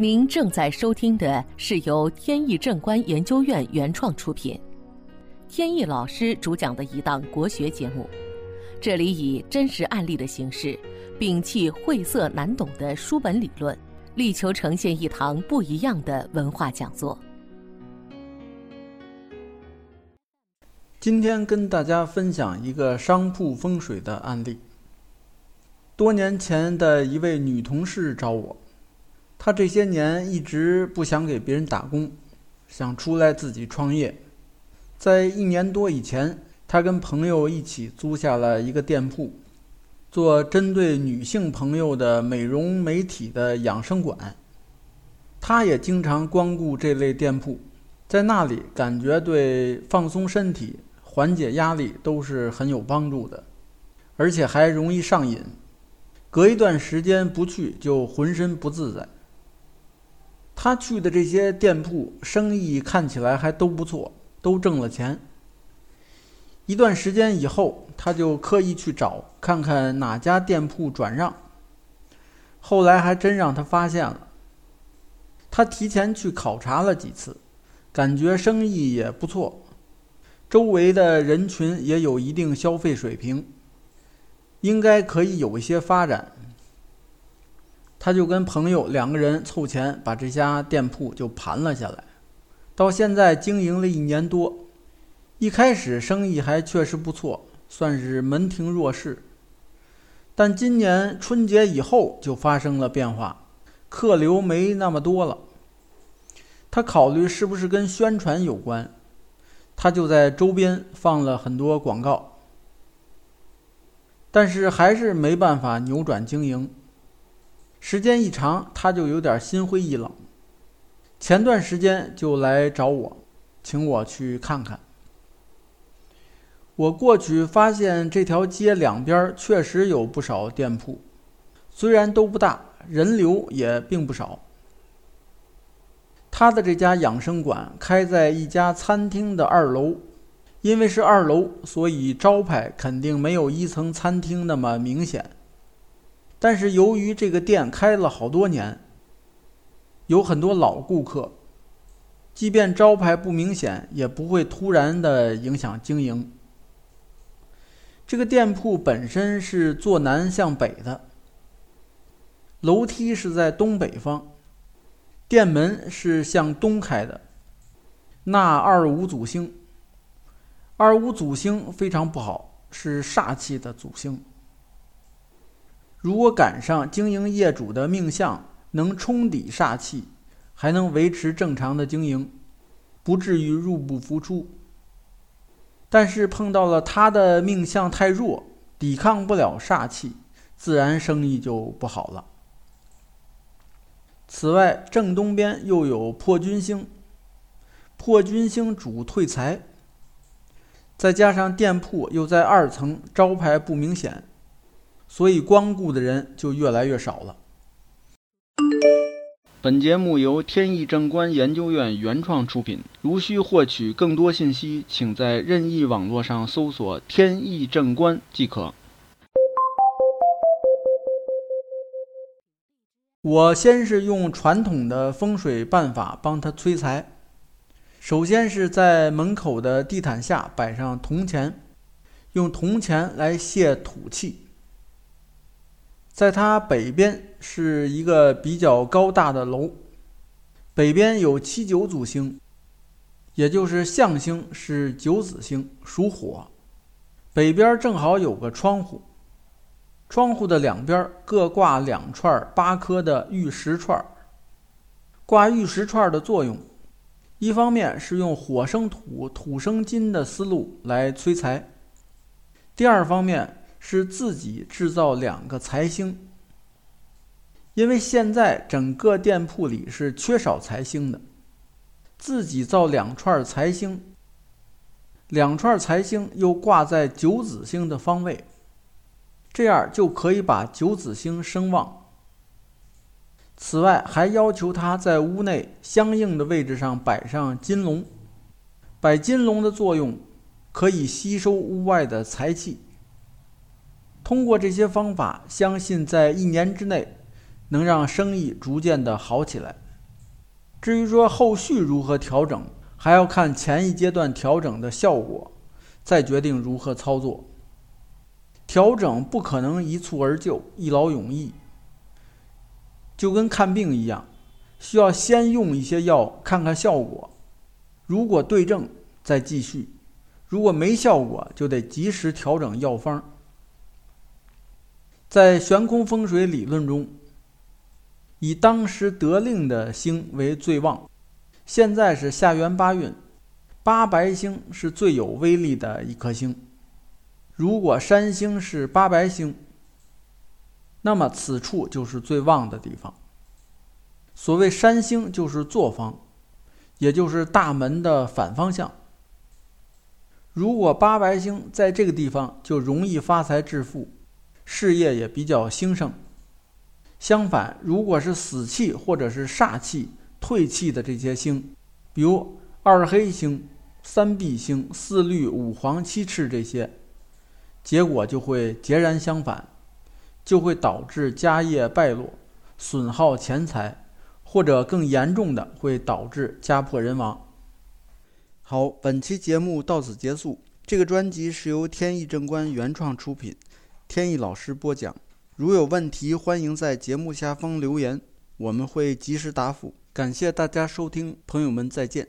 您正在收听的是由天意正观研究院原创出品，天意老师主讲的一档国学节目。这里以真实案例的形式，摒弃晦涩难懂的书本理论，力求呈现一堂不一样的文化讲座。今天跟大家分享一个商铺风水的案例。多年前的一位女同事找我。他这些年一直不想给别人打工，想出来自己创业。在一年多以前，他跟朋友一起租下了一个店铺，做针对女性朋友的美容美体的养生馆。他也经常光顾这类店铺，在那里感觉对放松身体、缓解压力都是很有帮助的，而且还容易上瘾。隔一段时间不去，就浑身不自在。他去的这些店铺生意看起来还都不错，都挣了钱。一段时间以后，他就刻意去找看看哪家店铺转让。后来还真让他发现了。他提前去考察了几次，感觉生意也不错，周围的人群也有一定消费水平，应该可以有一些发展。他就跟朋友两个人凑钱把这家店铺就盘了下来，到现在经营了一年多，一开始生意还确实不错，算是门庭若市。但今年春节以后就发生了变化，客流没那么多了。他考虑是不是跟宣传有关，他就在周边放了很多广告，但是还是没办法扭转经营。时间一长，他就有点心灰意冷。前段时间就来找我，请我去看看。我过去发现这条街两边确实有不少店铺，虽然都不大，人流也并不少。他的这家养生馆开在一家餐厅的二楼，因为是二楼，所以招牌肯定没有一层餐厅那么明显。但是由于这个店开了好多年，有很多老顾客，即便招牌不明显，也不会突然的影响经营。这个店铺本身是坐南向北的，楼梯是在东北方，店门是向东开的，纳二五祖星。二五祖星非常不好，是煞气的祖星。如果赶上经营业主的命相能冲抵煞气，还能维持正常的经营，不至于入不敷出。但是碰到了他的命相太弱，抵抗不了煞气，自然生意就不好了。此外，正东边又有破军星，破军星主退财，再加上店铺又在二层，招牌不明显。所以光顾的人就越来越少了。本节目由天意正观研究院原创出品。如需获取更多信息，请在任意网络上搜索“天意正观”即可。我先是用传统的风水办法帮他催财。首先是在门口的地毯下摆上铜钱，用铜钱来泄土气。在它北边是一个比较高大的楼，北边有七九组星，也就是象星是九子星，属火。北边正好有个窗户，窗户的两边各挂两串八颗的玉石串。挂玉石串的作用，一方面是用火生土、土生金的思路来催财，第二方面。是自己制造两个财星，因为现在整个店铺里是缺少财星的，自己造两串财星，两串财星又挂在九子星的方位，这样就可以把九子星声旺。此外，还要求他在屋内相应的位置上摆上金龙，摆金龙的作用可以吸收屋外的财气。通过这些方法，相信在一年之内能让生意逐渐的好起来。至于说后续如何调整，还要看前一阶段调整的效果，再决定如何操作。调整不可能一蹴而就、一劳永逸，就跟看病一样，需要先用一些药看看效果，如果对症再继续，如果没效果就得及时调整药方。在悬空风水理论中，以当时得令的星为最旺。现在是下元八运，八白星是最有威力的一颗星。如果山星是八白星，那么此处就是最旺的地方。所谓山星，就是坐方，也就是大门的反方向。如果八白星在这个地方，就容易发财致富，事业也比较兴盛。相反，如果是死气或者是煞气。退气的这些星，比如二黑星、三碧星、四绿、五黄、七赤这些，结果就会截然相反，就会导致家业败落、损耗钱财，或者更严重的会导致家破人亡。好，本期节目到此结束。这个专辑是由天意正观原创出品，天意老师播讲。如有问题，欢迎在节目下方留言，我们会及时答复。感谢大家收听，朋友们再见。